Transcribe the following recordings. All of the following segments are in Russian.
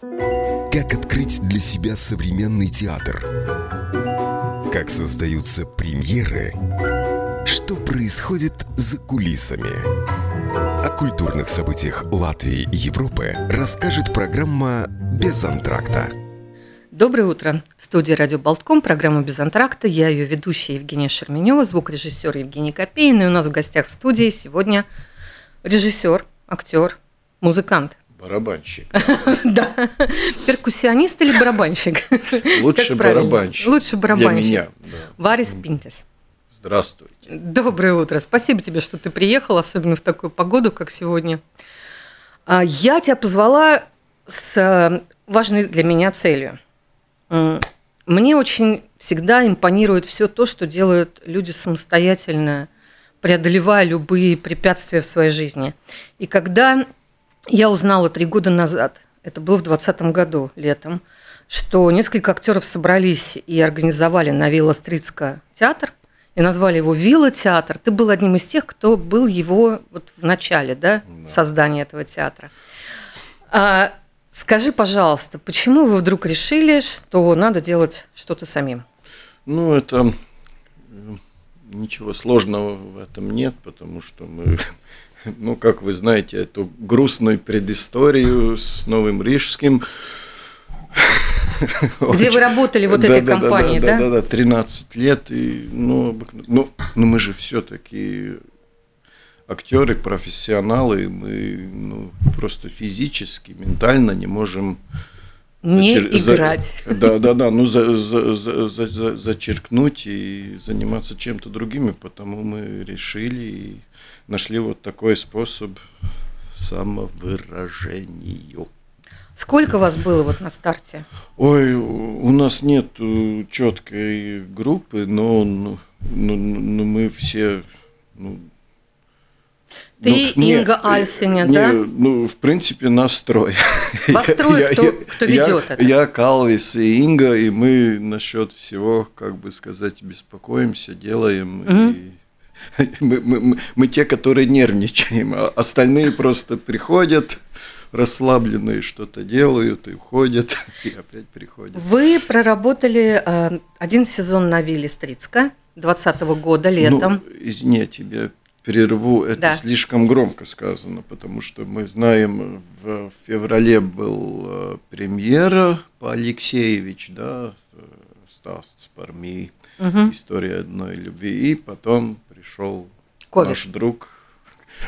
Как открыть для себя современный театр? Как создаются премьеры? Что происходит за кулисами? О культурных событиях Латвии и Европы расскажет программа «Без антракта». Доброе утро. В студии «Радио Болтком» программа «Без антракта». Я ее ведущая Евгения Шерменева, звукорежиссер Евгений Копейн. И у нас в гостях в студии сегодня режиссер, актер, музыкант – Барабанщик. Да. Перкуссионист или барабанщик? Лучше барабанщик. Лучше барабанщик. Для меня. Варис Пинтес. Здравствуйте. Доброе утро. Спасибо тебе, что ты приехал, особенно в такую погоду, как сегодня. А, я тебя позвала с э, важной для меня целью. Мне очень всегда импонирует все то, что делают люди самостоятельно, преодолевая любые препятствия в своей жизни. И когда я узнала три года назад, это было в 2020 году, летом, что несколько актеров собрались и организовали на Вилла Стрицка театр, и назвали его Вилла театр. Ты был одним из тех, кто был его вот в начале да, да. создания этого театра. А, скажи, пожалуйста, почему вы вдруг решили, что надо делать что-то самим? Ну, это э, ничего сложного в этом нет, потому что мы ну, как вы знаете, эту грустную предысторию с Новым Рижским. Где вы работали вот этой компании, да? Да, да, да, 13 лет. И, ну, ну, ну, мы же все-таки актеры, профессионалы, мы ну, просто физически, ментально не можем не зачер... играть. За... Да, да, да, ну за, за, за, за, зачеркнуть и заниматься чем-то другим, потому мы решили и нашли вот такой способ самовыражению. Сколько вас было вот на старте? Ой, у нас нет четкой группы, но, но, но мы все ну, ты ну, Инга не, Альсиня, не, да? Ну, в принципе, настрой. Построй, кто, я, кто ведет я, это. Я, Калвис и Инга, и мы насчет всего, как бы сказать, беспокоимся, делаем. Угу. И мы, мы, мы те, которые нервничаем, а остальные просто приходят расслабленные, что-то делают и уходят, и опять приходят. Вы проработали э, один сезон на вилле Стрицка 2020 года летом. Ну, извини, тебе перерву, это да. слишком громко сказано, потому что мы знаем, в феврале был э, премьера по Алексеевич, да, э, Стас Спарми, угу. история одной любви, и потом пришел COVID. наш друг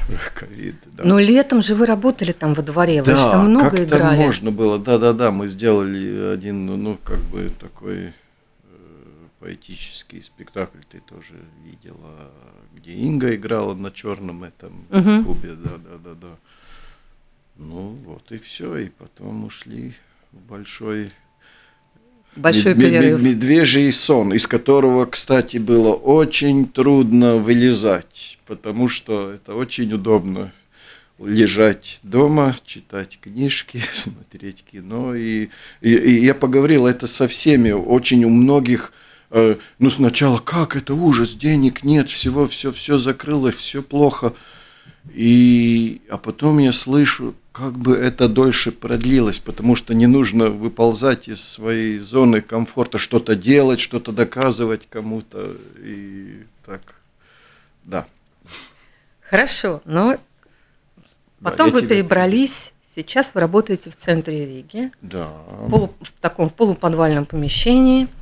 ковид. Да. Но летом же вы работали там во дворе, вы да, же там много как играли. можно было, да-да-да, мы сделали один, ну, как бы такой поэтический спектакль ты тоже видела, где Инга играла на черном этом угу. кубе, да, да, да, да. Ну вот и все, и потом ушли в большой Большой мед, перерыв. Медвежий сон, из которого, кстати, было очень трудно вылезать, потому что это очень удобно лежать дома, читать книжки, смотреть кино. И, и, и я поговорил это со всеми. Очень у многих Э, ну сначала как это ужас, денег нет, всего, все, все закрылось, все плохо. И, а потом я слышу, как бы это дольше продлилось, потому что не нужно выползать из своей зоны комфорта, что-то делать, что-то доказывать кому-то. И так, да. Хорошо, но потом да, вы тебя... перебрались, сейчас вы работаете в центре Риги, да. в, полу, в таком в полуподвальном помещении –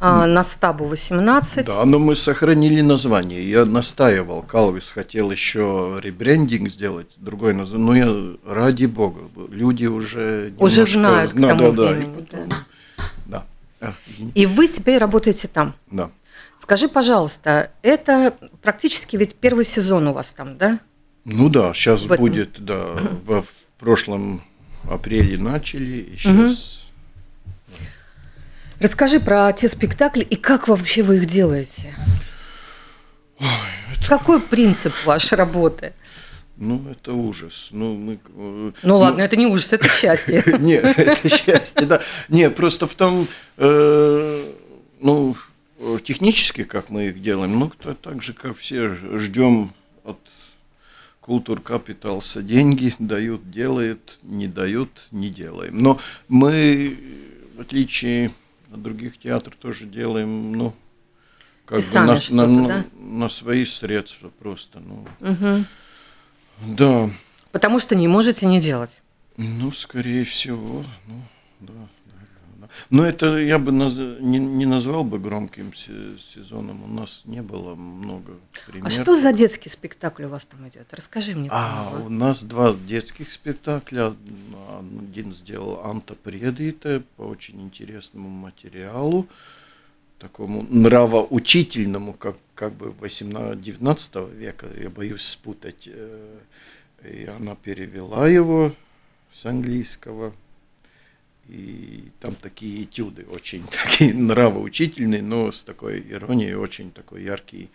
а, на стабу 18. Да, но мы сохранили название. Я настаивал, Калвис хотел еще ребрендинг сделать, другой название. Но я, ради бога, люди уже... Уже знают к тому да, времени. Да, потом, да. А, и вы теперь работаете там? Да. Скажи, пожалуйста, это практически ведь первый сезон у вас там, да? Ну да, сейчас в будет, этом... да, в, в прошлом апреле начали, и сейчас... Угу Расскажи про те спектакли и как вообще вы их делаете? Ой, это... Какой принцип вашей работы? Ну, это ужас. Ну, мы, э, ну ладно, ну, это не ужас, это счастье. Нет, это счастье, да. Не, просто в том, э, ну, технически, как мы их делаем, ну, так же, как все, ждем от культур капиталса деньги, дают, делают, не дают, не делаем. Но мы, в отличие от других театров, тоже делаем, ну, как бы на, на, да? на свои средства просто. Ну. Угу. Да. Потому что не можете не делать. Ну, скорее всего, ну, да. Но это я бы наз... не, не назвал бы громким сезоном. У нас не было много примеров. А что за детский спектакль у вас там идет? Расскажи мне. А, у нас два детских спектакля. Один сделал Анта Предита по очень интересному материалу, такому нравоучительному, как, как бы 18-19 века, я боюсь спутать. Э, и она перевела его с английского и там такие этюды очень такие нравоучительные, но с такой иронией, очень такой яркий,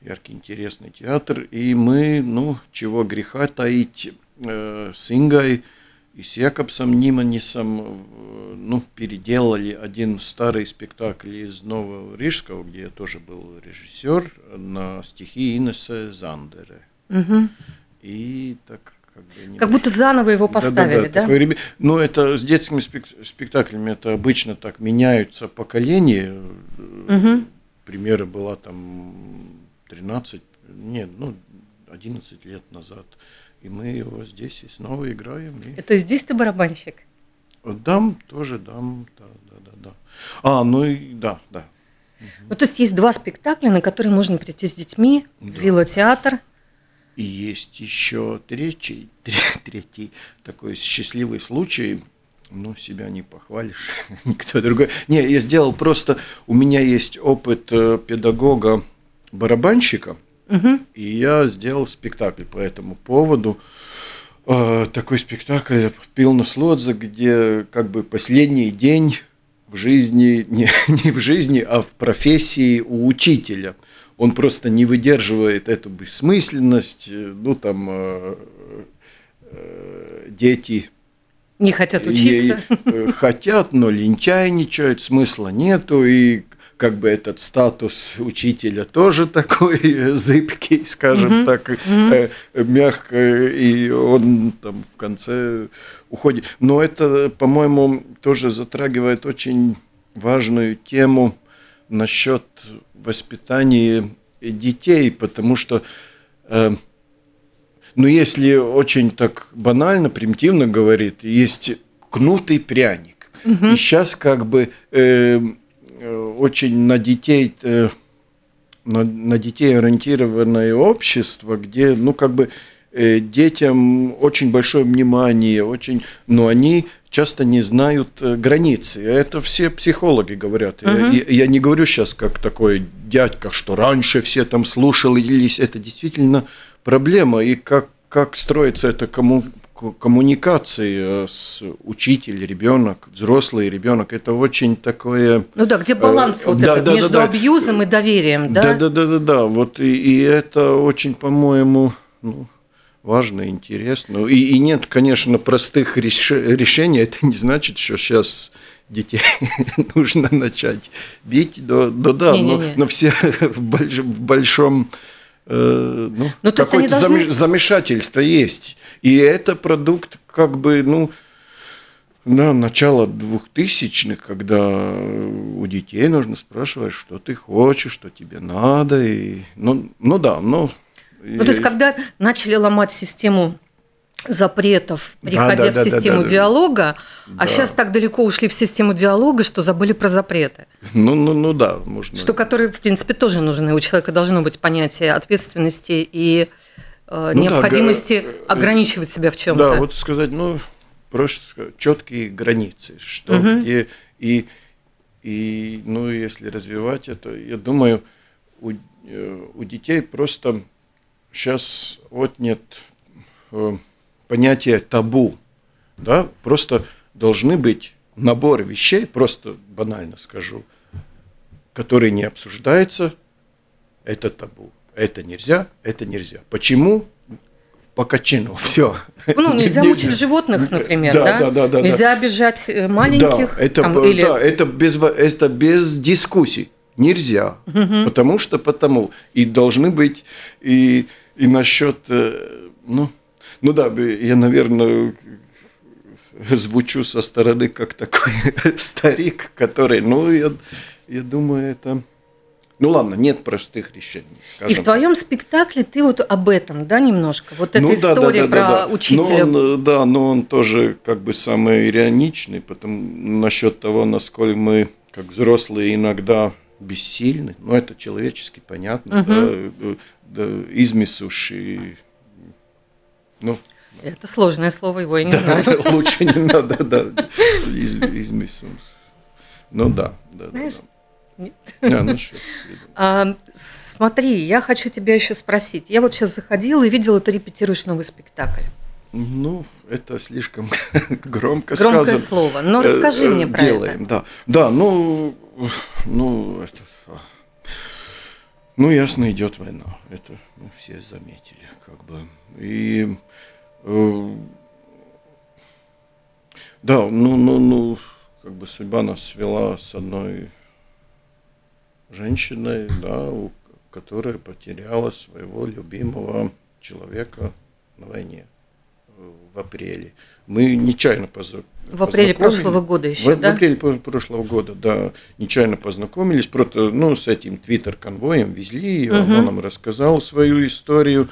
яркий, интересный театр. И мы, ну, чего греха таить, э, с Ингой и с Якобсом Ниманисом, э, ну, переделали один старый спектакль из Нового Рижского, где я тоже был режиссер, на стихи Инесса Зандера. Угу. И так как, бы, как будто заново его поставили, да? да, да? Такой, ну, это с детскими спектаклями это обычно так меняются поколения. Угу. Примеры была там 13, нет, ну, 11 лет назад. И мы его здесь и снова играем. И... Это здесь ты барабанщик? Дам, тоже дам, да, да, да, да. А, ну и да, да. Ну, то есть есть два спектакля, на которые можно прийти с детьми, да. велотеатр и есть еще третий, третий такой счастливый случай, ну, себя не похвалишь, никто другой. Не, я сделал просто, у меня есть опыт э, педагога-барабанщика, угу. и я сделал спектакль по этому поводу. Э, такой спектакль «Пилнус Лодза», где как бы последний день в жизни, не, не в жизни, а в профессии у учителя – он просто не выдерживает эту бессмысленность, э, ну там э, э, дети не хотят учиться. Хотят, но лентяйничают, смысла нету, и как бы этот статус учителя тоже такой зыбкий, скажем mm-hmm. так, mm-hmm. Мягко, и он там в конце уходит. Но это, по-моему, тоже затрагивает очень важную тему насчет воспитании детей, потому что, э, ну, если очень так банально, примитивно говорит, есть кнутый пряник. Угу. И сейчас как бы э, очень на детей, э, на, на детей ориентированное общество, где, ну, как бы э, детям очень большое внимание, очень, но они часто не знают э, границы. Это все психологи говорят. Угу. Я, я не говорю сейчас как такой дядька, что раньше все там слушались. Это действительно проблема. И как, как строится эта кому, коммуникация с учитель, ребенок, взрослый ребенок, это очень такое. Ну да, где баланс э, вот да, этот да, между да, абьюзом и доверием, да? Да, да, да, да, да. Вот и, и это очень, по-моему, ну, важно, интересно. И, и нет, конечно, простых реш... решений. Это не значит, что сейчас детей нужно начать бить. Да, да, да не, но, не, не. но все в, больш... в большом э, ну, ну, какое-то должны... замешательство есть. И это продукт как бы, ну, на начало двухтысячных, когда у детей нужно спрашивать, что ты хочешь, что тебе надо. И, ну, ну да, ну ну, то есть, когда начали ломать систему запретов, переходя да, да, в систему да, да, диалога, да. а сейчас так далеко ушли в систему диалога, что забыли про запреты. Ну, ну, ну да, можно. Что которые, в принципе, тоже нужны. У человека должно быть понятие ответственности и э, ну, необходимости да, ограничивать себя в чем-то. Да, вот сказать, ну, просто сказать, четкие границы, что угу. где и и ну, если развивать это, я думаю, у, э, у детей просто сейчас отнят э, понятие табу. Да? Просто должны быть набор вещей, просто банально скажу, которые не обсуждаются, это табу. Это нельзя, это нельзя. Почему? По качину, все. Ну, нельзя мучить животных, например, да? Да, да, да. Нельзя обижать э, маленьких. Да, это, там, или... да, это, без, это без дискуссий. Нельзя. Угу. Потому что потому. И должны быть... И и насчет, э, Ну, ну да, я, наверное, звучу со стороны как такой старик, который, ну, я, я думаю, это... Ну ладно, нет простых решений. И в твоем так. спектакле ты вот об этом, да, немножко? Вот эта ну, история да, да, да, про да, да. учителя. Но он, да, но он тоже как бы самый ироничный, потому насчет того, насколько мы, как взрослые, иногда бессильны. Ну, это человечески понятно. Угу. Да, да, измисуши. Ну, это сложное слово, его я не да, знаю. Лучше не надо, да. Из, измисус. Ну да, да. Знаешь? Да, да. Нет. А, ну, а, смотри, я хочу тебя еще спросить. Я вот сейчас заходила и видела, ты репетируешь новый спектакль. Ну, это слишком громко Громкое сказано. слово. Но расскажи мне про Делаем, это. Да, да, ну, ну, это, а. Ну, ясно, идет война. Это ну, все заметили, как бы. И э, да, ну, ну, ну, как бы судьба нас свела с одной женщиной, да, у, которая потеряла своего любимого человека на войне в апреле. Мы нечаянно познакомились. В апреле прошлого года еще, в, да? В апреле прошлого года, да, нечаянно познакомились. Просто, ну, с этим твиттер-конвоем везли ее, угу. он нам рассказал свою историю.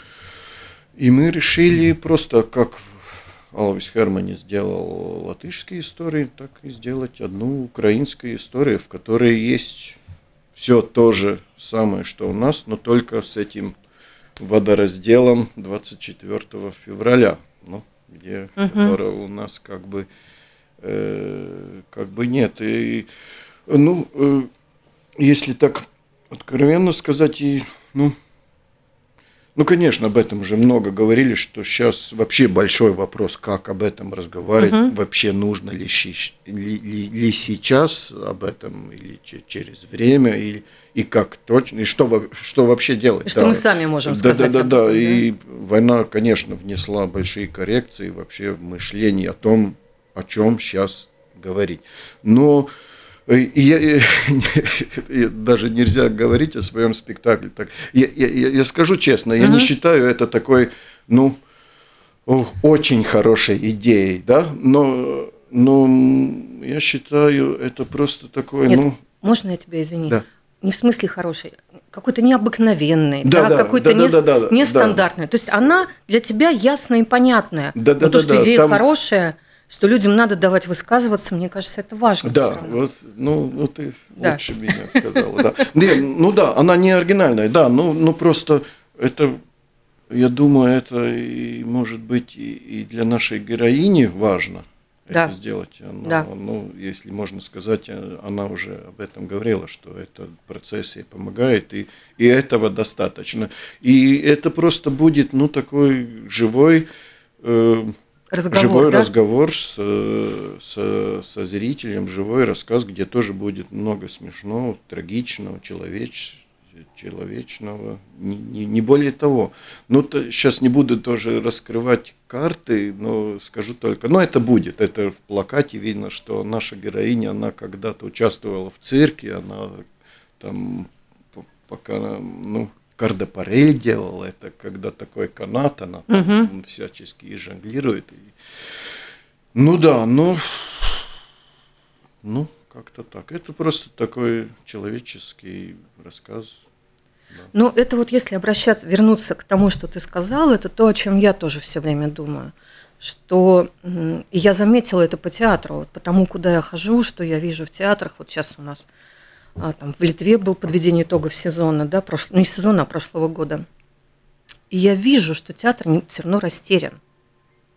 И мы решили просто, как Алвис Хермани сделал латышские истории, так и сделать одну украинскую историю, в которой есть все то же самое, что у нас, но только с этим водоразделом 24 февраля ну, где угу. которого у нас как бы э, как бы нет. И, ну, э, если так откровенно сказать, и, ну, ну, конечно, об этом уже много говорили, что сейчас вообще большой вопрос, как об этом разговаривать, угу. вообще нужно ли, ли, ли, ли сейчас об этом, или через время, или, и как точно, и что, что вообще делать. И что да. мы сами можем да, сказать. Да, да, да, да, и война, конечно, внесла большие коррекции вообще в мышление о том, о чем сейчас говорить. Но и я, я, даже нельзя говорить о своем спектакле так. Я, я, я скажу честно, я uh-huh. не считаю это такой, ну, очень хорошей идеей, да, но, но я считаю это просто такое, Нет, ну. Можно я тебя извини? Да. Не в смысле хорошей, какой-то необыкновенный, да, да, да какой-то да, не, да, да, нестандартный. Да. То есть она для тебя ясная и понятная. Да, да, но да, то, что да, идея там... хорошая что людям надо давать высказываться, мне кажется, это важно. Да, вот, ну, ну ты да. лучше меня сказала. Да. Не, ну да, она не оригинальная, да, ну, ну просто это, я думаю, это и может быть и, и для нашей героини важно да. это сделать. Она, да. Ну, если можно сказать, она уже об этом говорила, что этот процесс ей помогает, и, и этого достаточно. И это просто будет, ну, такой живой... Э, разговор, живой да? разговор с, с, со зрителем, живой рассказ, где тоже будет много смешного, трагичного, человеч, человечного, не, не, не более того. Ну, то, сейчас не буду тоже раскрывать карты, но скажу только, ну, это будет, это в плакате видно, что наша героиня, она когда-то участвовала в цирке, она там пока, ну, Кардапарель делал это, когда такой канат, она там угу. всячески и жонглирует. И... Ну да, но ну как-то так. Это просто такой человеческий рассказ. Да. Ну, это вот если обращаться, вернуться к тому, что ты сказал, это то, о чем я тоже все время думаю. Что и я заметила это по театру, вот потому куда я хожу, что я вижу в театрах. Вот сейчас у нас там, в Литве был подведение итогов сезона, да, прош... ну, не сезона, а прошлого года. И я вижу, что театр не, все равно растерян.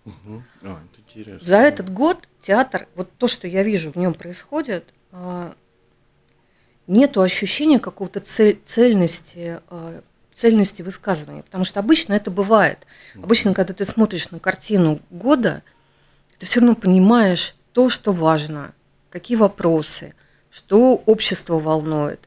Угу. А, это интересно. За этот год театр, вот то, что я вижу в нем происходит, а, нету ощущения какого-то цель, цельности, а, цельности высказывания. Потому что обычно это бывает. Обычно, когда ты смотришь на картину года, ты все равно понимаешь то, что важно, какие вопросы – что общество волнует.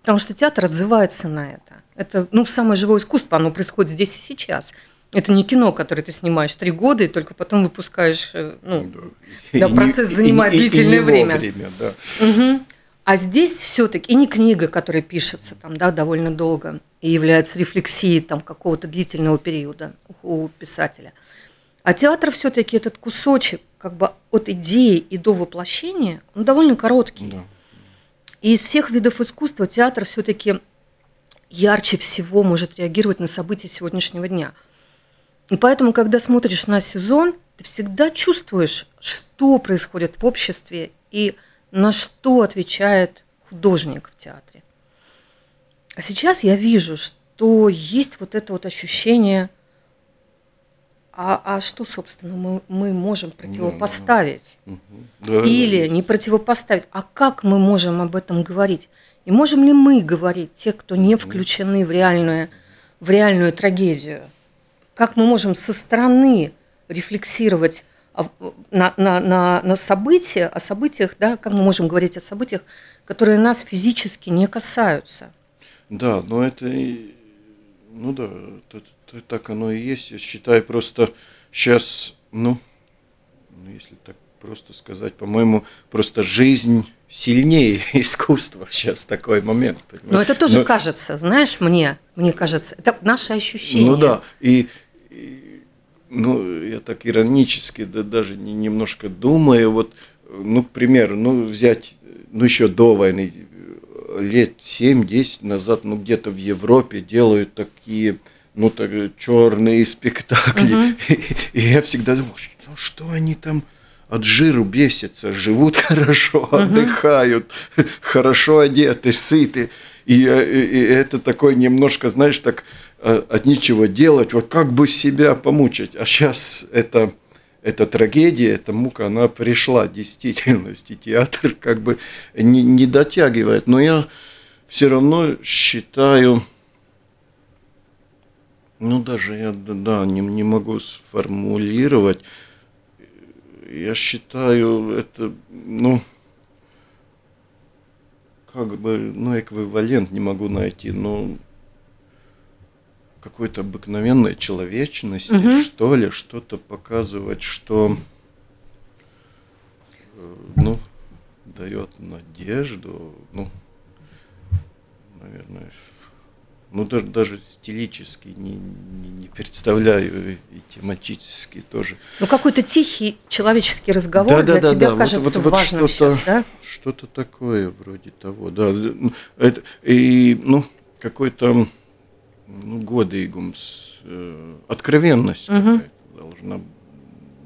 Потому что театр отзывается на это. Это ну, самое живое искусство, оно происходит здесь и сейчас. Это не кино, которое ты снимаешь три года и только потом выпускаешь. Э, ну, да. да, процесс занимает и, длительное и, и время. время да. угу. А здесь все-таки и не книга, которая пишется там, да, довольно долго и является рефлексией там какого-то длительного периода у писателя. А театр все-таки этот кусочек как бы от идеи и до воплощения, он довольно короткий. Да. И из всех видов искусства театр все-таки ярче всего может реагировать на события сегодняшнего дня. И поэтому, когда смотришь на сезон, ты всегда чувствуешь, что происходит в обществе и на что отвечает художник в театре. А сейчас я вижу, что есть вот это вот ощущение, а, а что, собственно, мы, мы можем противопоставить? Да, да. Или не противопоставить, а как мы можем об этом говорить? И можем ли мы говорить, те, кто не включены в реальную, в реальную трагедию? Как мы можем со стороны рефлексировать на, на, на, на события, о событиях, да, как мы можем говорить о событиях, которые нас физически не касаются? Да, но это, ну да, это, так оно и есть. Я считаю просто сейчас, ну, ну если так просто сказать, по-моему, просто жизнь сильнее искусства сейчас такой момент. Понимаешь? Но это тоже Но... кажется, знаешь, мне, мне кажется, это наше ощущение. Ну да, и, и ну, я так иронически, да даже не, немножко думаю, вот, ну, к примеру, ну, взять, ну, еще до войны, лет 7-10 назад, ну, где-то в Европе делают такие, ну, так, черные спектакли, угу. и, и я всегда думал, что, что они там от жиру бесятся, живут хорошо, отдыхают, хорошо одеты, сыты. И, и, и это такой немножко, знаешь, так э, от нечего делать, вот как бы себя помучить. А сейчас это, эта трагедия, эта мука, она пришла в действительности. Театр как бы не, не дотягивает. Но я все равно считаю, ну даже я да, не, не могу сформулировать, я считаю, это, ну, как бы, ну, эквивалент не могу найти, но какой-то обыкновенной человечности, угу. что ли, что-то показывать, что, э, ну, дает надежду, ну, наверное, ну даже, даже стилически не, не, не представляю и тематически тоже. Ну какой-то тихий человеческий разговор да, для да, тебя да, кажется вот, вот, вот важным что-то, сейчас, да? Что-то такое вроде того, да. Ну, это, и ну какой-то ну, годыгумс, э, откровенность угу. должна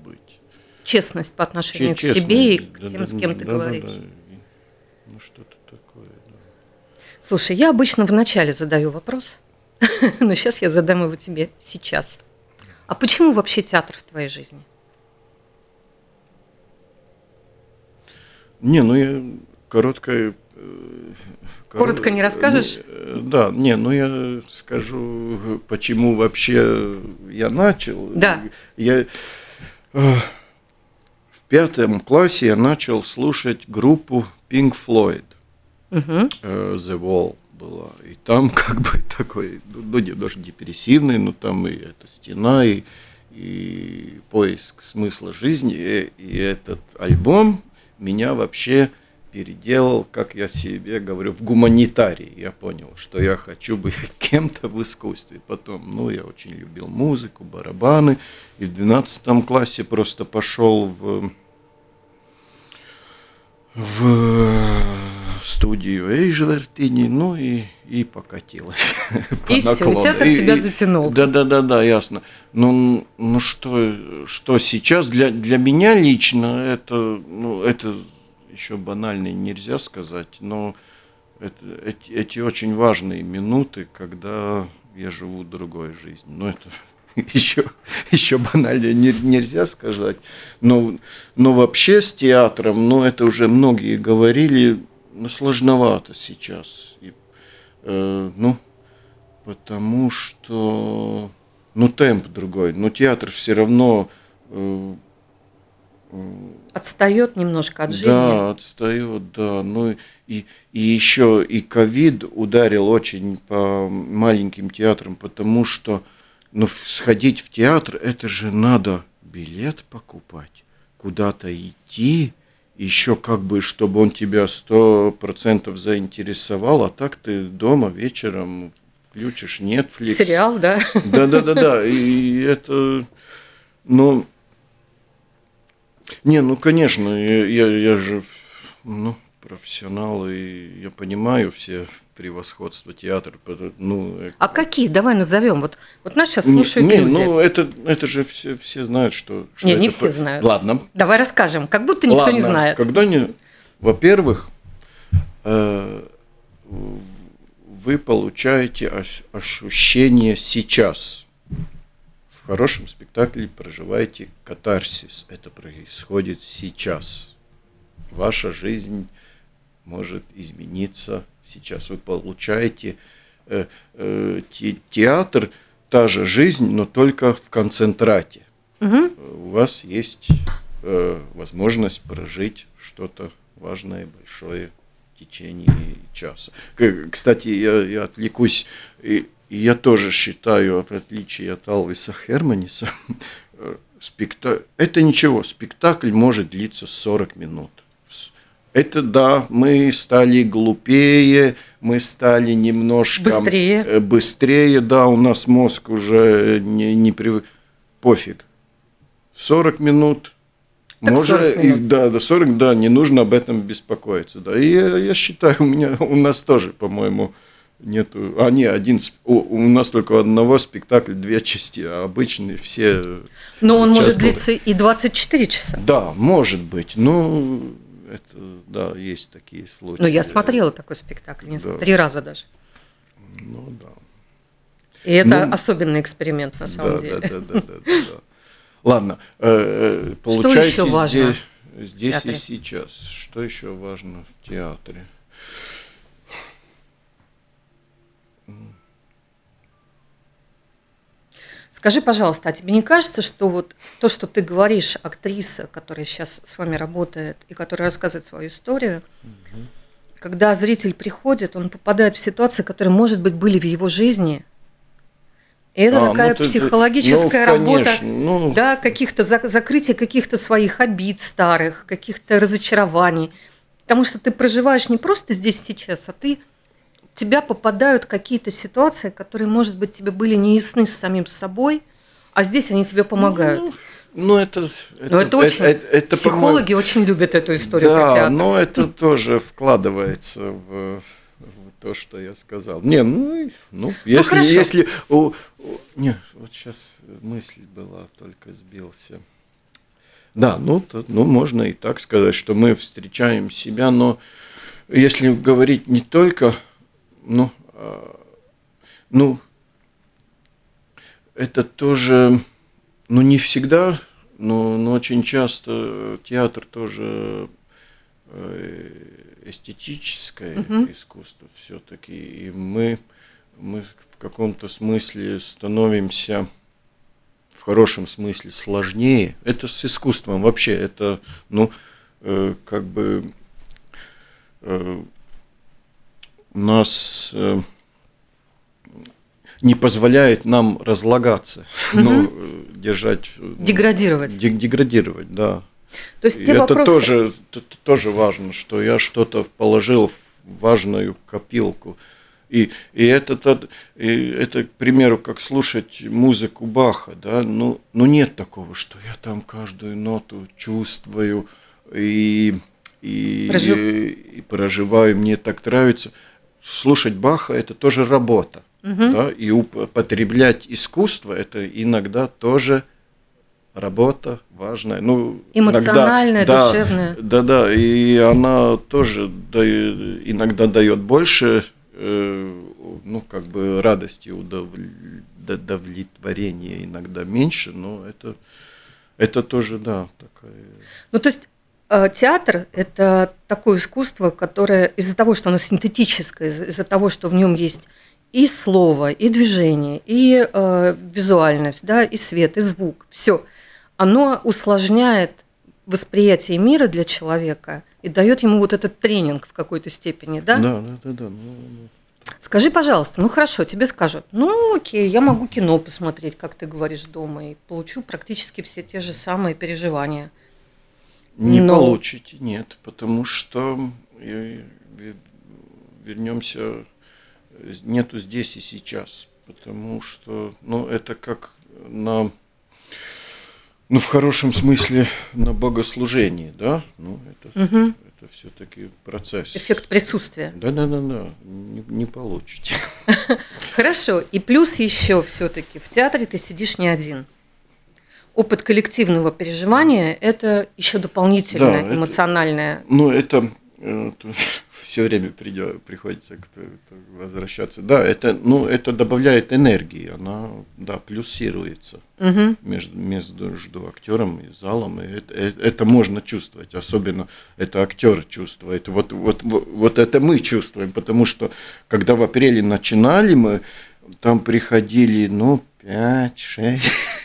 быть. Честность по отношению Че- к себе и к да, тем, да, с кем да, ты да, говоришь. Да, да. Ну что-то Слушай, я обычно вначале задаю вопрос, но сейчас я задам его тебе сейчас. А почему вообще театр в твоей жизни? Не, ну я короткое... Э, Коротко не расскажешь? Э, да, не, ну я скажу, почему вообще я начал. Да. Я э, в пятом классе я начал слушать группу Pink Floyd угу. The Wall была. И там как бы такой, ну, немножко депрессивный, но там и эта стена, и, и поиск смысла жизни. И, и этот альбом меня вообще переделал, как я себе говорю, в гуманитарии. Я понял, что я хочу быть кем-то в искусстве. Потом, ну, я очень любил музыку, барабаны. И в 12 классе просто пошел в, в студию Эйжвертини, ну и, и покатилась. И все, театр и, тебя затянул. Да, да, да, да, ясно. Ну, ну что, что сейчас для, для меня лично это, ну, это еще банально нельзя сказать, но это, эти, эти очень важные минуты, когда я живу другой жизнью. Но это еще, еще банально нельзя сказать. Но, но вообще с театром, ну это уже многие говорили, ну, сложновато сейчас. И, э, ну, потому что, ну, темп другой. Но театр все равно... Э, э, отстает немножко от жизни. Да, отстает, да. Ну и, и еще и ковид ударил очень по маленьким театрам, потому что ну, сходить в театр, это же надо билет покупать, куда-то идти, еще как бы, чтобы он тебя сто процентов заинтересовал, а так ты дома вечером включишь Netflix. Сериал, да? Да, да, да, да. И это, ну, не, ну, конечно, я, я, я же, ну, профессионал, и я понимаю все превосходства театра. Ну, э, а какие? Давай назовем. Вот, вот нас сейчас слушают не, люди. Ну, это, это же все, все знают, что... что не, это не все знают. Ладно. Давай расскажем, как будто никто Ладно. не знает. Когда не... Во-первых, э, вы получаете ощущение сейчас. В хорошем спектакле проживаете катарсис. Это происходит сейчас. Ваша жизнь может измениться сейчас. Вы получаете э, э, те, театр, та же жизнь, но только в концентрате. Угу. У вас есть э, возможность прожить что-то важное, большое в течение часа. Кстати, я, я отвлекусь, и, и я тоже считаю, в отличие от Алвиса Херманиса, спектакль, это ничего, спектакль может длиться 40 минут. Это да, мы стали глупее, мы стали немножко быстрее. Быстрее, да, у нас мозг уже не, не привык. Пофиг. 40 минут. Так может, 40 минут. И, да, до 40, да, не нужно об этом беспокоиться. Да. И я, я считаю, у меня, у нас тоже, по-моему, нету. А, не, один, у, у нас только одного спектакля две части, а обычные все. Но он может длиться и 24 часа. Да, может быть. Ну, это, да, есть такие случаи. Ну, я смотрела такой спектакль, несколько, да. три раза даже. Ну, да. И это ну, особенный эксперимент, на самом да, деле. Да, да, да, да, да. Ладно, э, получайте Что еще важно здесь, здесь и сейчас. Что еще важно в театре? Скажи, пожалуйста, а тебе не кажется, что вот то, что ты говоришь, актриса, которая сейчас с вами работает и которая рассказывает свою историю, угу. когда зритель приходит, он попадает в ситуации, которые, может быть, были в его жизни, и это А, такая ну, ты- ты- психологическая ну, работа, конечно, ну. да, каких-то зак- закрытия каких-то своих обид старых, каких-то разочарований. Потому что ты проживаешь не просто здесь сейчас, а ты тебя попадают какие-то ситуации, которые, может быть, тебе были не ясны с самим собой, а здесь они тебе помогают. Ну, ну, это, Но это очень... это- это, по-моему, психологи очень любят эту историю Да, но это тоже вкладывается в, в то, что я сказал. Не, ну, и- ну если, хорошо. если, у- у- не, вот сейчас мысль была, только сбился. Да, ну, то- ну, можно и так сказать, что мы встречаем себя, но если говорить не только, ну, а, ну, это тоже, ну, не всегда, но, но очень часто театр тоже э, эстетическое Мгм. искусство все-таки, и мы, мы в каком-то смысле становимся в хорошем смысле сложнее. Это с искусством вообще, это, ну, э, как бы э, нас э, не позволяет нам разлагаться, ну, э, держать... э, ну, Деградировать. де- деградировать, да. То есть И те это вопросы... тоже, т- тоже важно, что я что-то положил в важную копилку. И, и это, и это, к примеру, как слушать музыку Баха, да, ну, ну нет такого, что я там каждую ноту чувствую и, и, Прожив- и проживаю, мне так нравится. Слушать Баха – это тоже работа, Мгм. да, и употреблять искусство – это иногда тоже работа важная. Ну, Эмоциональная, иногда- да, душевная. Да, да, и она тоже дает- иногда дает больше, э, ну, как бы радости, удовлетворения, иногда меньше, но это, это тоже, да, такая... Ну, то есть театр – это такое искусство, которое из-за того, что оно синтетическое, из- из-за того, что в нем есть и слово, и движение, и э, визуальность, да, и свет, и звук, все, оно усложняет восприятие мира для человека и дает ему вот этот тренинг в какой-то степени, да? Да, да, да, да. ну, ну. Скажи, пожалуйста, ну хорошо, тебе скажут, ну окей, я могу кино посмотреть, как ты говоришь, дома, и получу практически все те же самые переживания. Не Но- получите, нет, потому что ве- вернемся, нету здесь и сейчас, потому что, ну, это как на, ну, в хорошем смысле на богослужении, да, ну, это, Мгм. это все-таки процесс. Эффект присутствия. Да, да, да, да, не, не получите. Хорошо. И плюс еще все-таки в театре ты сидишь не один. Опыт коллективного переживания – это еще дополнительная Да, это- эмоциональная. Ну, это все время придё- приходится к- это возвращаться. Да, это, ну, это добавляет энергии, она, да, плюсируется Мгм. между, между актером и залом. И это, э- это можно чувствовать, особенно это актер чувствует. Вот, вот, вот, вот это мы чувствуем, потому что когда в апреле начинали мы, там приходили, ну, 5-6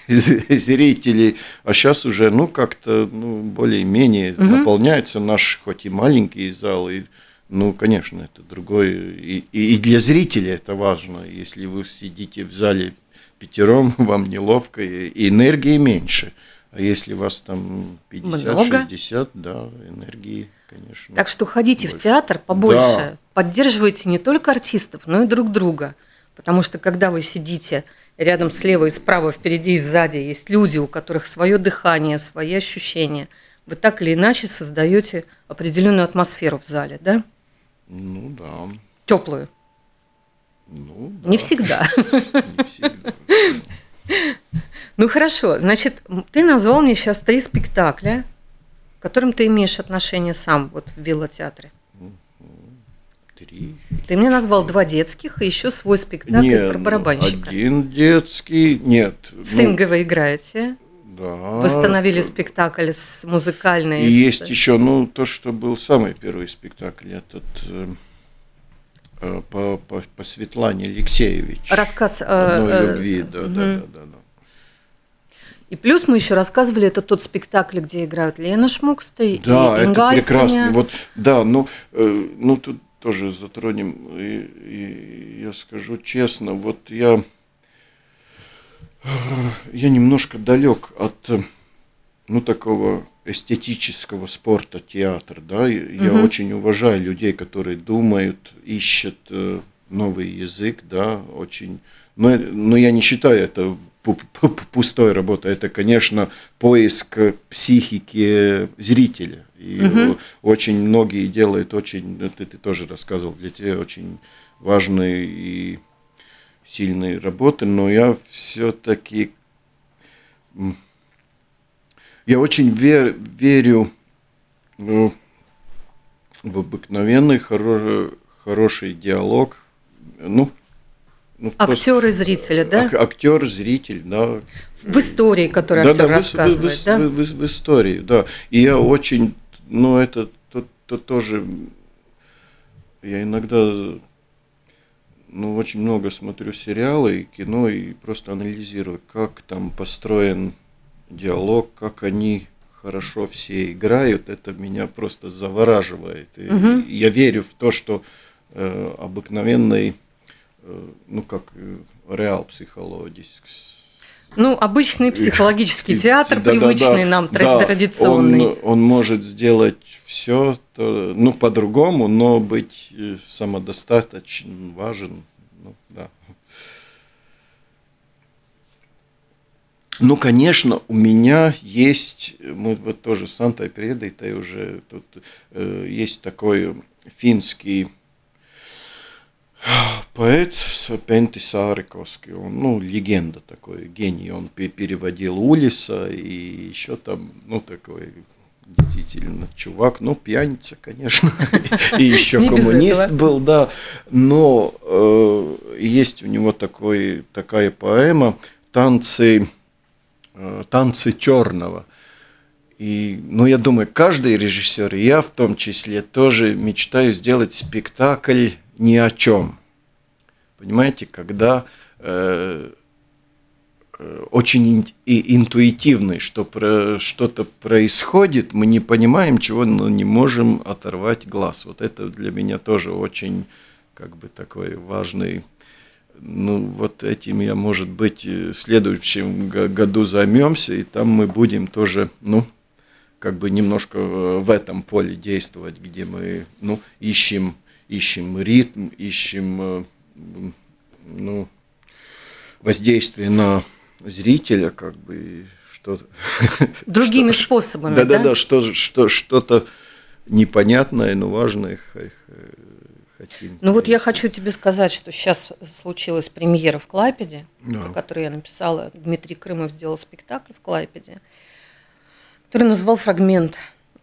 зрителей, а сейчас уже, ну, как-то, ну, более-менее Мгм. наполняется наш, хоть и маленький зал, и, ну, конечно, это другой, и, и для зрителя это важно, если вы сидите в зале пятером, вам неловко, и энергии меньше. А если вас там Много. 50-60, да, энергии, конечно. Так что ходите в больше. театр побольше, Да. поддерживайте не только артистов, но и друг друга. Потому что когда вы сидите рядом слева и справа, впереди и сзади, есть люди, у которых свое дыхание, свои ощущения, вы так или иначе создаете определенную атмосферу в зале, да? Ну да. Теплую. Ну, Не да. всегда. Не всегда. Ну хорошо, значит, ты назвал мне сейчас три спектакля, к которым ты имеешь отношение сам вот в Вилла-театре. Три. Ты мне назвал два детских и еще свой спектакль Не, про ну, барабанщика. Один детский, нет. С ну, вы играете. Да. Восстановили спектакль с музыкальной. И с- есть еще, ну, то, что был самый первый спектакль, этот э, э, по, по, по Светлане Алексеевич. Рассказ э, Одной э, любви, да, мгм. да, да, да, да. И плюс мы еще рассказывали, это тот спектакль, где играют Лена Шмукстой Да, и это Инга прекрасно. Айсеня. Вот, да, ну, э, ну тут тоже затронем. И, и я скажу честно, вот я, я немножко далек от, ну, такого эстетического спорта театр, да. Я Мгм. очень уважаю людей, которые думают, ищут э, новый язык, да, очень. Но, но я не считаю это пу- пу- пустой работой. Это, конечно, поиск психики зрителя. И о- очень многие делают очень, ну, ты, ты тоже рассказывал, для тебя очень важные и сильные работы, но я все-таки я очень ве- верю ну, в обыкновенный хоро- хороший диалог. Ну, ну, просто Актер и зрители, да? ак- актер, зритель, да. В истории, которую Да, актер да, ис- в- рассказывает, в, да? в- в- в истории, да. И я очень, ну, это то, то тоже, я иногда, ну, очень много смотрю сериалы и кино и просто анализирую, как там построен диалог, как они хорошо все играют, это меня просто завораживает. И Мгм. Я верю в то, что обыкновенный, э, ну, как э, реал психологический, Ну, обычный психологический театр, да, привычный да, нам, да, традиционный. Он, он может сделать все, ну, по-другому, но быть э, самодостаточен, важен. Ну, да. Ну, конечно, у меня есть, мы вот тоже с Антой Предой, уже тут э, есть такой финский поэт Пенти Сариковский, он, ну, легенда такой, гений, он пе- переводил Улиса и еще там, ну, такой действительно чувак, ну, пьяница, конечно, и еще коммунист был, да, но э, есть у него такой, такая поэма «Танцы, э, танцы черного». И, ну, я думаю, каждый режиссер, и я в том числе, тоже мечтаю сделать спектакль ни о чем. Понимаете, когда э, э, очень и интуитивный, что про, что-то происходит, мы не понимаем чего, но не можем оторвать глаз. Вот это для меня тоже очень, как бы, такой важный ну, вот этим я, может быть, э, в следующем го- году займемся, и там мы будем тоже, ну, как бы немножко в этом поле действовать, где мы ну, ищем, ищем ритм, ищем э, ну, воздействие на зрителя, как бы что другими что, способами. Да, да, да, что, что, что-то непонятное, но важное хотим. Ну вот я хочу тебе сказать, что сейчас случилась премьера в Клайпеде, да. про которую я написала. Дмитрий Крымов сделал спектакль в Клайпеде, который назвал «Фрагмент».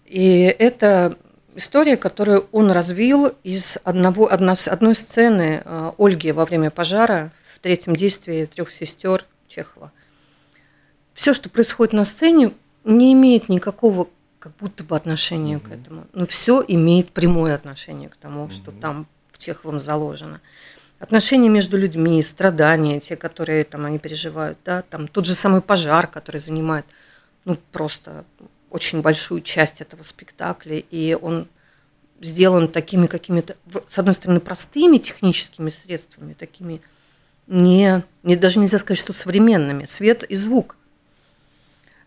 И это история, которую он развил из одного, одно, одной сцены э, Ольги во время пожара в третьем действии трех сестер Чехова. Все, что происходит на сцене, не имеет никакого как будто бы отношения mm-hmm. к этому. Но все имеет прямое отношение к тому, mm-hmm. что там в Чеховом заложено. Отношения между людьми, страдания, те, которые там они переживают, да, там тот же самый пожар, который занимает, ну, просто очень большую часть этого спектакля, и он сделан такими какими-то, с одной стороны, простыми техническими средствами, такими не, не даже нельзя сказать, что современными, свет и звук,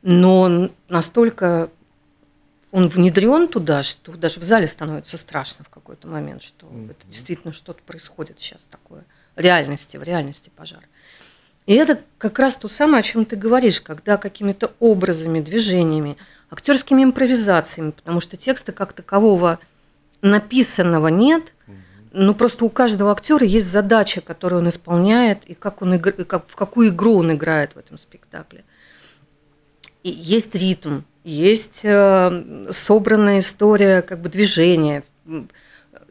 но настолько он внедрен туда, что даже в зале становится страшно в какой-то момент, что mm-hmm. это действительно что-то происходит сейчас такое. Реальности, в реальности пожар. И это как раз то самое, о чем ты говоришь, когда какими-то образами, движениями, актерскими импровизациями, потому что текста как такового написанного нет, ну просто у каждого актера есть задача, которую он исполняет, и как он игр... и как, в какую игру он играет в этом спектакле. И есть ритм, есть э, собранная история как бы движения,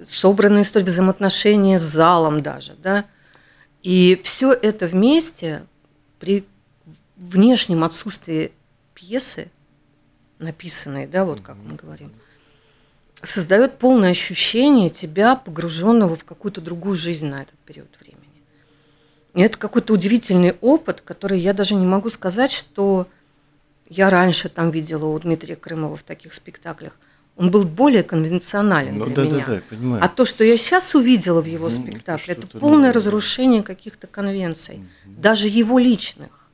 собранная история взаимоотношения с залом даже, да. И все это вместе при внешнем отсутствии пьесы, написанной, да, вот как мы говорим, создает полное ощущение тебя, погруженного в какую-то другую жизнь на этот период времени. И это какой-то удивительный опыт, который я даже не могу сказать, что я раньше там видела у Дмитрия Крымова в таких спектаклях. Он был более конвенционален ну, для да, меня. Да, да, понимаю. А то, что я сейчас увидела в его ну, спектакле, это, это полное новое. разрушение каких-то конвенций, угу. даже его личных,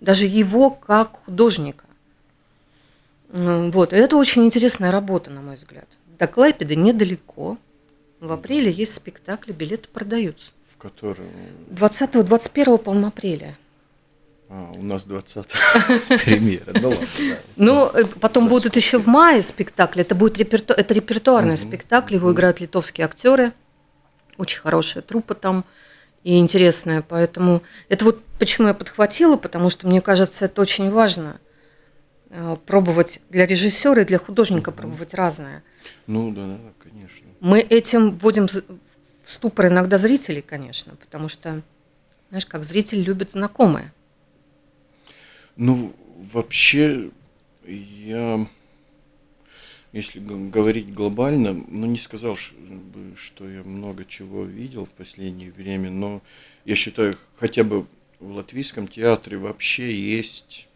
даже его как художника. Вот, и это очень интересная работа, на мой взгляд. До Клайпеда недалеко. В апреле есть спектакли, билеты продаются. В котором? 20-21, по-моему, апреля. А, у нас 20 премьера. Ну ладно, Ну, э, потом будут еще в мае спектакли. Это будет реперту... это репертуарный спектакль. Его играют литовские актеры. Очень хорошая труппа там и интересная. Поэтому это вот почему я подхватила, потому что мне кажется, это очень важно э, пробовать для режиссера и для художника пробовать разное. Ну да, да, конечно. Мы этим вводим в ступор иногда зрителей, конечно, потому что, знаешь, как зритель любит знакомое. Ну, вообще, я, если говорить глобально, ну, не сказал, что я много чего видел в последнее время, но я считаю, хотя бы в латвийском театре вообще есть,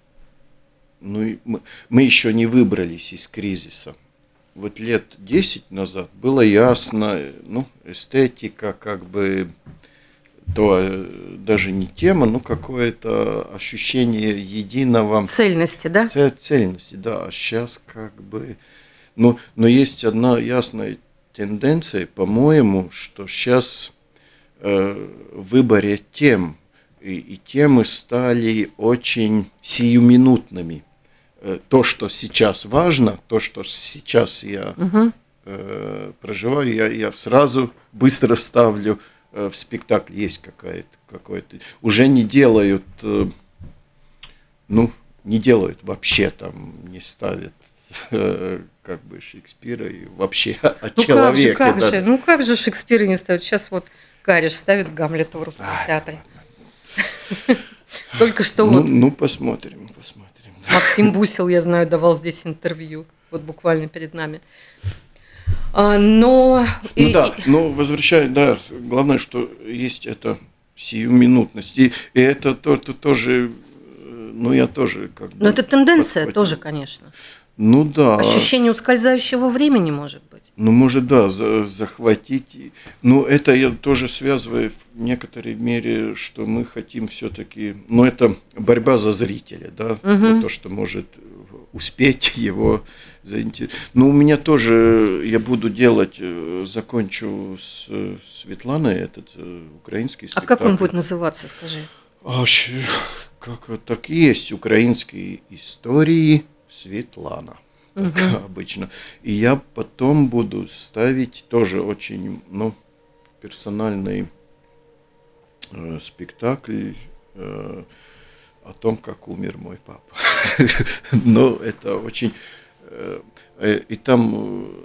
ну, мы, мы еще не выбрались из кризиса. Вот лет 10 назад было ясно, ну, эстетика, как бы то э, даже не тема, но какое-то ощущение единого... Цельности, да? Цельности, да. А сейчас как бы... Ну, но есть одна ясная тенденция, по-моему, что сейчас э, в выборе тем и, и темы стали очень сиюминутными. Э, то, что сейчас важно, то, что сейчас я угу. э, проживаю, я, я сразу быстро вставлю Э, в спектакль есть какая-то какое-то уже не делают э, ну не делают вообще там не ставят э, как бы Шекспира и вообще о ну человеке. Как же, как да. же, ну как же Шекспира не ставят? Сейчас вот Кариш ставит Гамлета в русском Ай, театре. Только что ну, вот. Ну посмотрим, посмотрим. Максим Бусил, я знаю, давал здесь интервью, вот буквально перед нами. А, но... Ну и, да, но возвращая, да, главное, что есть это сиюминутность. И, и это то, то, тоже, э, ну я тоже как бы... Но это тенденция подхватил. тоже, конечно. Ну да. Ощущение ускользающего времени, может быть. Ну, может, да, за, захватить. Но это я тоже связываю в некоторой мере, что мы хотим все-таки. Ну, это борьба за зрителя, да, угу. вот то, что может успеть его заинтересовать. Ну, у меня тоже, я буду делать, э, закончу с Светланой этот э, украинский спектакль. А как он будет называться, скажи? А, как так есть, украинские истории Светлана угу. обычно. И я потом буду ставить тоже очень, ну, персональный э, спектакль э, о том, как умер мой папа. Но это очень... Э, э, и там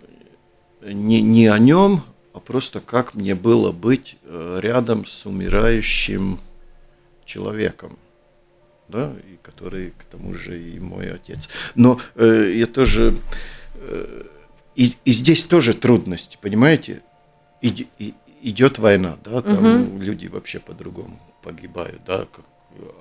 э, не, не о нем, а просто как мне было быть рядом с умирающим человеком да, и который к тому же и мой отец. Но э, я тоже э, и, и здесь тоже трудности, понимаете? И, и, идет война, да, там угу. люди вообще по-другому погибают, да, как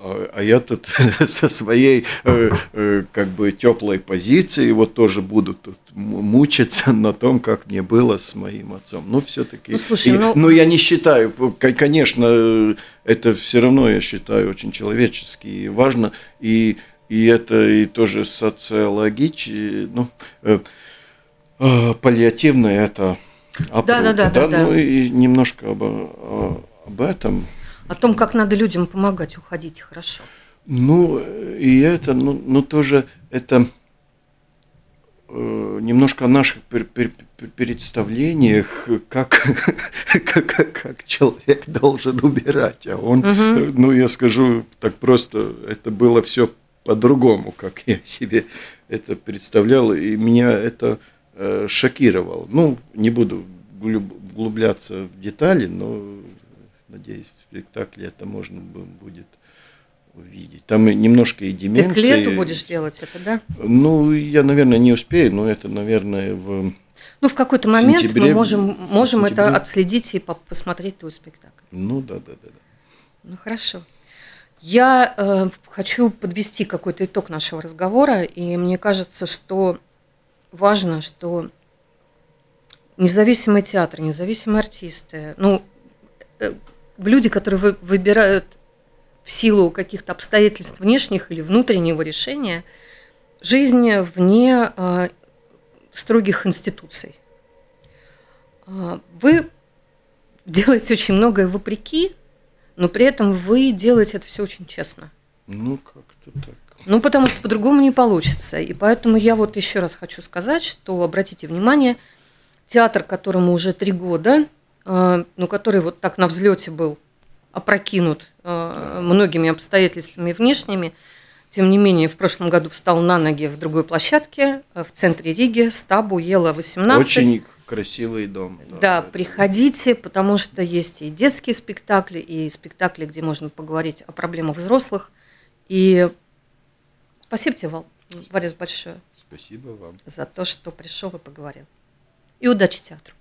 а, а я тут со своей э, э, как бы теплой позиции вот тоже буду тут мучиться на том, как мне было с моим отцом. Ну, все-таки. Ну, слушай, и, ну... Но я не считаю, конечно, это все равно я считаю очень человечески и важно. И, и это и тоже социологически, ну, э, э, паллиативно это. Да, да, да, да, да. Ну и немножко об, об этом о том, как надо людям помогать уходить хорошо. Ну, и это, ну, ну тоже это э, немножко о наших пер, пер, представлениях, как, как, как человек должен убирать. А он, угу. ну, я скажу так просто, это было все по-другому, как я себе это представлял, и меня это э, шокировало. Ну, не буду углубляться в детали, но надеюсь, в спектакле это можно будет увидеть. Там немножко и деменции. Ты к лету будешь делать это, да? Ну, я, наверное, не успею, но это, наверное, в Ну, в какой-то момент сентябре, мы можем, можем это отследить и посмотреть твой спектакль. Ну, да, да, да. да. Ну, хорошо. Я э, хочу подвести какой-то итог нашего разговора, и мне кажется, что важно, что независимый театр, независимые артисты, ну, э, люди, которые вы, выбирают в силу каких-то обстоятельств внешних или внутреннего решения жизни вне э, строгих институций. Э, вы делаете очень многое вопреки, но при этом вы делаете это все очень честно. Ну, как-то так. Ну, потому что по-другому не получится. И поэтому я вот еще раз хочу сказать, что обратите внимание, театр, которому уже три года, ну, который вот так на взлете был опрокинут э, многими обстоятельствами внешними, тем не менее, в прошлом году встал на ноги в другой площадке, э, в центре Риги, Стабу, Ела 18. Очень красивый дом. Да, да приходите, потому что есть и детские спектакли, и спектакли, где можно поговорить о проблемах взрослых. И спасибо тебе, Вал, Борис, большое. Спасибо вам. За то, что пришел и поговорил. И удачи театру.